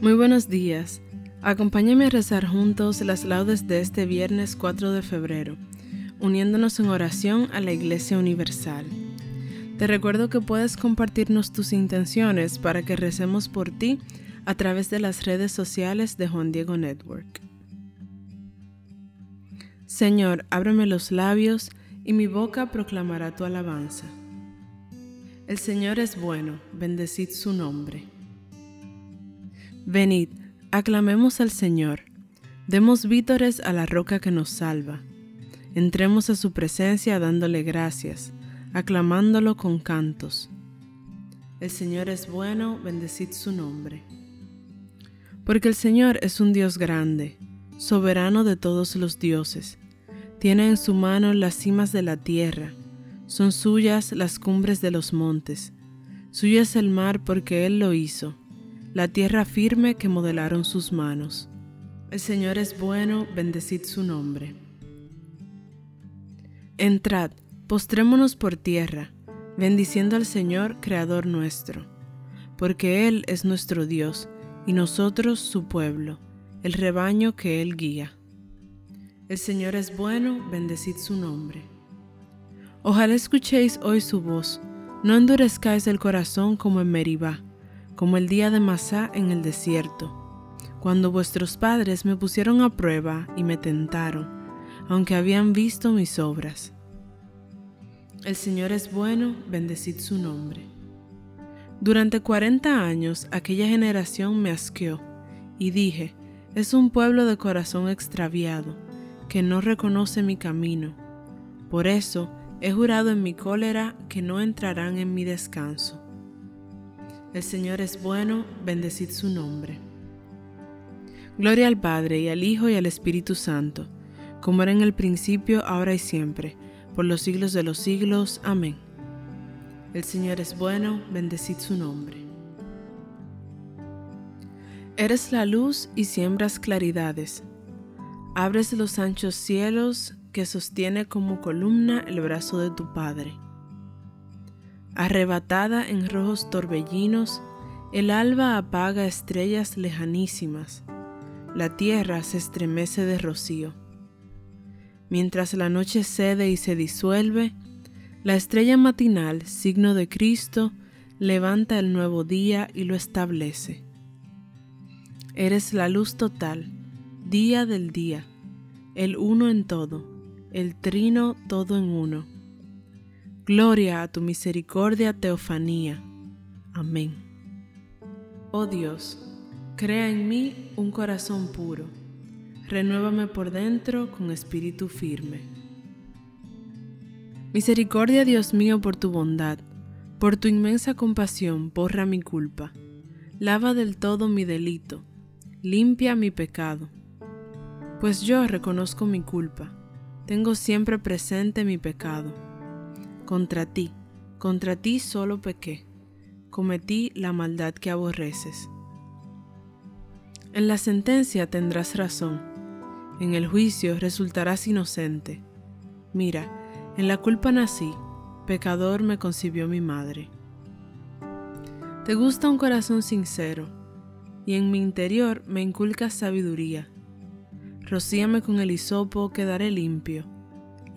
Muy buenos días. Acompáñame a rezar juntos las laudes de este viernes 4 de febrero, uniéndonos en oración a la Iglesia Universal. Te recuerdo que puedes compartirnos tus intenciones para que recemos por ti a través de las redes sociales de Juan Diego Network. Señor, ábreme los labios y mi boca proclamará tu alabanza. El Señor es bueno, bendecid su nombre. Venid, aclamemos al Señor, demos vítores a la roca que nos salva. Entremos a su presencia dándole gracias, aclamándolo con cantos. El Señor es bueno, bendecid su nombre. Porque el Señor es un Dios grande, soberano de todos los dioses. Tiene en su mano las cimas de la tierra, son suyas las cumbres de los montes. Suyo es el mar porque Él lo hizo la tierra firme que modelaron sus manos. El Señor es bueno, bendecid su nombre. Entrad, postrémonos por tierra, bendiciendo al Señor, Creador nuestro, porque Él es nuestro Dios, y nosotros su pueblo, el rebaño que Él guía. El Señor es bueno, bendecid su nombre. Ojalá escuchéis hoy su voz, no endurezcáis el corazón como en Meribá como el día de Masá en el desierto, cuando vuestros padres me pusieron a prueba y me tentaron, aunque habían visto mis obras. El Señor es bueno, bendecid su nombre. Durante cuarenta años aquella generación me asqueó, y dije, es un pueblo de corazón extraviado, que no reconoce mi camino. Por eso he jurado en mi cólera que no entrarán en mi descanso. El Señor es bueno, bendecid su nombre. Gloria al Padre y al Hijo y al Espíritu Santo, como era en el principio, ahora y siempre, por los siglos de los siglos. Amén. El Señor es bueno, bendecid su nombre. Eres la luz y siembras claridades. Abres los anchos cielos que sostiene como columna el brazo de tu Padre. Arrebatada en rojos torbellinos, el alba apaga estrellas lejanísimas, la tierra se estremece de rocío. Mientras la noche cede y se disuelve, la estrella matinal, signo de Cristo, levanta el nuevo día y lo establece. Eres la luz total, día del día, el uno en todo, el trino todo en uno Gloria a tu misericordia, teofanía. Amén. Oh Dios, crea en mí un corazón puro, renuévame por dentro con espíritu firme. Misericordia, Dios mío, por tu bondad, por tu inmensa compasión, borra mi culpa, lava del todo mi delito, limpia mi pecado. Pues yo reconozco mi culpa, tengo siempre presente mi pecado contra ti, contra ti solo pequé, cometí la maldad que aborreces. En la sentencia tendrás razón, en el juicio resultarás inocente. Mira, en la culpa nací, pecador me concibió mi madre. Te gusta un corazón sincero, y en mi interior me inculcas sabiduría. Rocíame con el hisopo, quedaré limpio.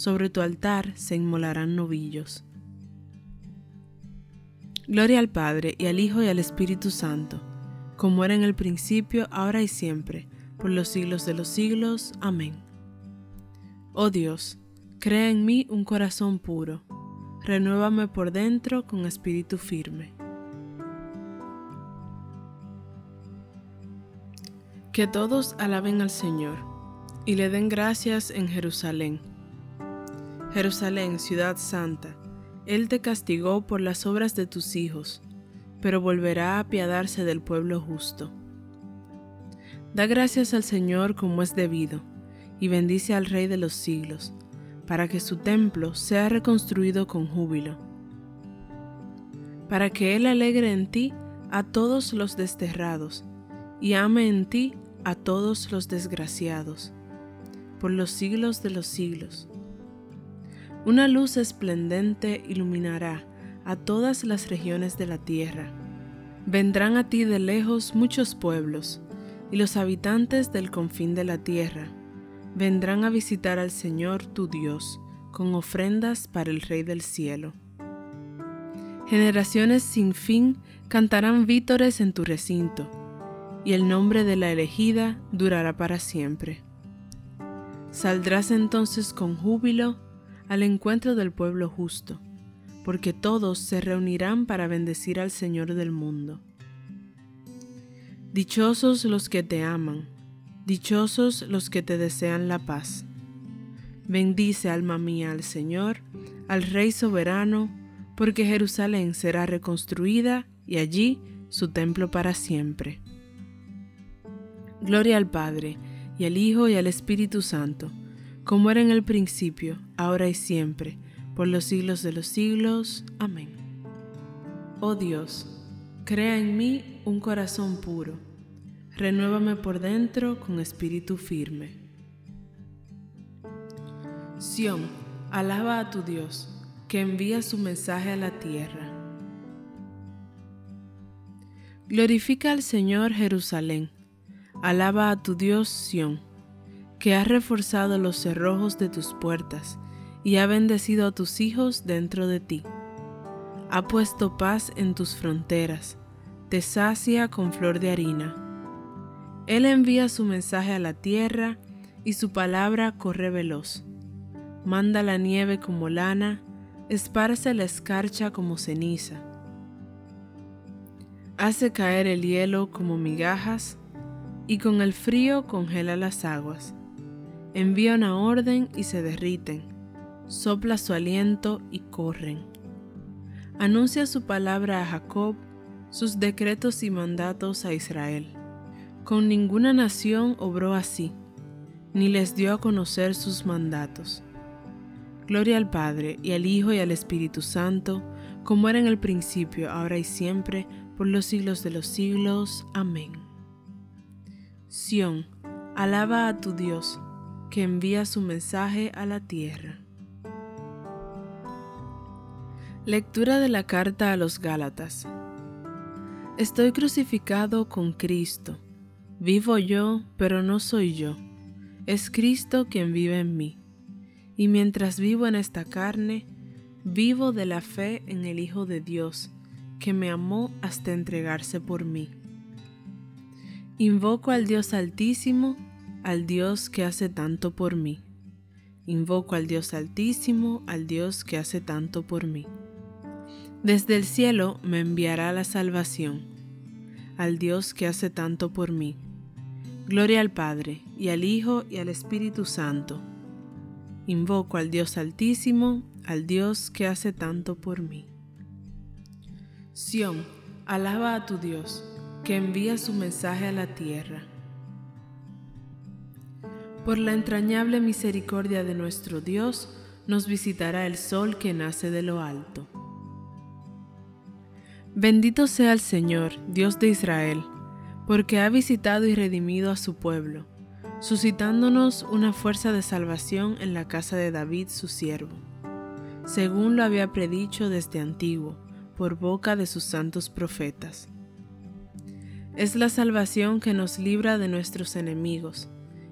Sobre tu altar se inmolarán novillos. Gloria al Padre y al Hijo y al Espíritu Santo, como era en el principio, ahora y siempre, por los siglos de los siglos. Amén. Oh Dios, crea en mí un corazón puro renuévame por dentro con espíritu firme. Que todos alaben al Señor y le den gracias en Jerusalén. Jerusalén, ciudad santa, Él te castigó por las obras de tus hijos, pero volverá a apiadarse del pueblo justo. Da gracias al Señor como es debido, y bendice al Rey de los siglos para que su templo sea reconstruido con júbilo, para que Él alegre en ti a todos los desterrados y ame en ti a todos los desgraciados, por los siglos de los siglos. Una luz esplendente iluminará a todas las regiones de la tierra. Vendrán a ti de lejos muchos pueblos, y los habitantes del confín de la tierra vendrán a visitar al Señor tu Dios con ofrendas para el Rey del cielo. Generaciones sin fin cantarán vítores en tu recinto, y el nombre de la elegida durará para siempre. Saldrás entonces con júbilo al encuentro del pueblo justo, porque todos se reunirán para bendecir al Señor del mundo. Dichosos los que te aman, Dichosos los que te desean la paz. Bendice alma mía al Señor, al Rey soberano, porque Jerusalén será reconstruida y allí su templo para siempre. Gloria al Padre, y al Hijo, y al Espíritu Santo, como era en el principio, ahora y siempre, por los siglos de los siglos. Amén. Oh Dios, crea en mí un corazón puro renuévame por dentro con espíritu firme. Sión, alaba a tu Dios, que envía su mensaje a la tierra. Glorifica al Señor Jerusalén, alaba a tu Dios Sión, que ha reforzado los cerrojos de tus puertas y ha bendecido a tus hijos dentro de ti. Ha puesto paz en tus fronteras, te sacia con flor de harina él envía su mensaje a la tierra y su palabra corre veloz. Manda la nieve como lana, esparce la escarcha como ceniza. Hace caer el hielo como migajas y con el frío congela las aguas. Envía una orden y se derriten. Sopla su aliento y corren. Anuncia su palabra a Jacob, sus decretos y mandatos a Israel Con ninguna nación obró así, ni les dio a conocer sus mandatos. Gloria al Padre, y al Hijo, y al Espíritu Santo, como era en el principio, ahora y siempre, por los siglos de los siglos. Amén. Sión, alaba a tu Dios, que envía su mensaje a la tierra. Lectura de la carta a los Gálatas. Estoy crucificado con Cristo. Vivo yo, pero no soy yo. Es Cristo quien vive en mí. Y mientras vivo en esta carne, vivo de la fe en el Hijo de Dios, que me amó hasta entregarse por mí. Invoco al Dios Altísimo, al Dios que hace tanto por mí. Invoco al Dios Altísimo, al Dios que hace tanto por mí. Desde el cielo me enviará la salvación, al Dios que hace tanto por mí. Gloria al Padre, y al Hijo, y al Espíritu Santo. Invoco al Dios Altísimo, al Dios que hace tanto por mí. Sión, alaba a tu Dios, que envía su mensaje a la tierra. Por la entrañable misericordia de nuestro Dios, nos visitará el sol que nace de lo alto. Bendito sea el Señor, Dios de Israel, porque ha visitado y redimido a su pueblo, suscitándonos una fuerza de salvación en la casa de David su siervo, según lo había predicho desde antiguo, por boca de sus santos profetas. Es la salvación que nos libra de nuestros enemigos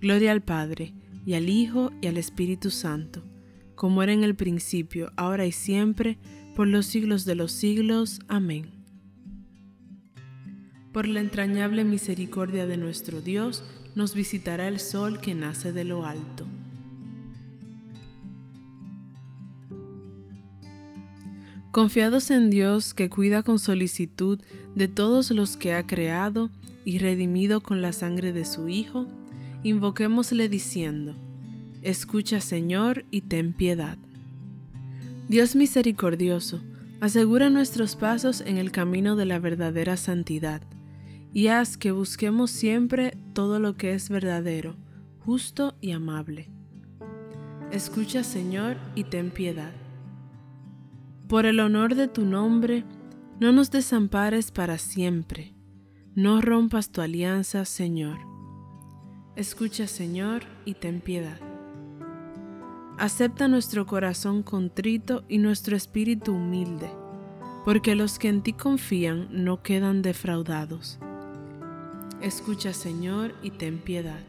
Gloria al Padre, y al Hijo, y al Espíritu Santo, como era en el principio, ahora y siempre, por los siglos de los siglos. Amén. Por la entrañable misericordia de nuestro Dios, nos visitará el sol que nace de lo alto. Confiados en Dios que cuida con solicitud de todos los que ha creado y redimido con la sangre de su Hijo, invoquémosle diciendo, Escucha Señor y ten piedad. Dios misericordioso, asegura nuestros pasos en el camino de la verdadera santidad, y haz que busquemos siempre todo lo que es verdadero, justo y amable. Escucha, Señor, y ten piedad. Por el honor de tu nombre, no nos desampares para siempre, no rompas tu alianza, Señor. Escucha, Señor, y ten piedad. Acepta nuestro corazón contrito y nuestro espíritu humilde, porque los que en ti confían no quedan defraudados. Escucha, Señor, y ten piedad.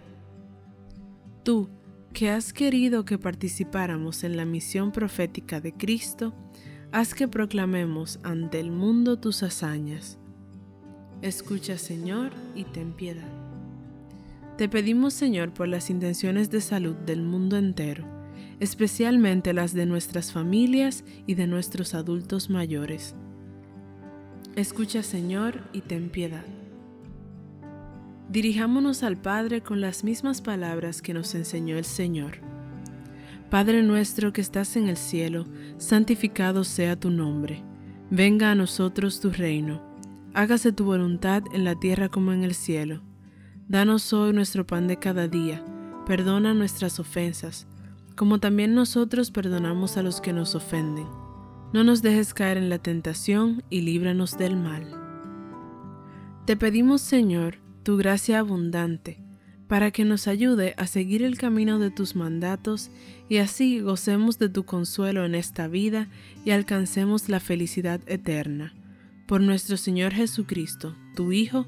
Tú, que has querido que participáramos en la misión profética de Cristo, haz que proclamemos ante el mundo tus hazañas. Escucha, Señor, y ten piedad. Te pedimos, Señor, por las intenciones de salud del mundo entero especialmente las de nuestras familias y de nuestros adultos mayores. Escucha Señor y ten piedad. Dirijámonos al Padre con las mismas palabras que nos enseñó el Señor. Padre nuestro que estás en el cielo, santificado sea tu nombre. Venga a nosotros tu reino. Hágase tu voluntad en la tierra como en el cielo. Danos hoy nuestro pan de cada día. Perdona nuestras ofensas como también nosotros perdonamos a los que nos ofenden. No nos dejes caer en la tentación y líbranos del mal. Te pedimos, Señor, tu gracia abundante, para que nos ayude a seguir el camino de tus mandatos y así gocemos de tu consuelo en esta vida y alcancemos la felicidad eterna. Por nuestro Señor Jesucristo, tu Hijo,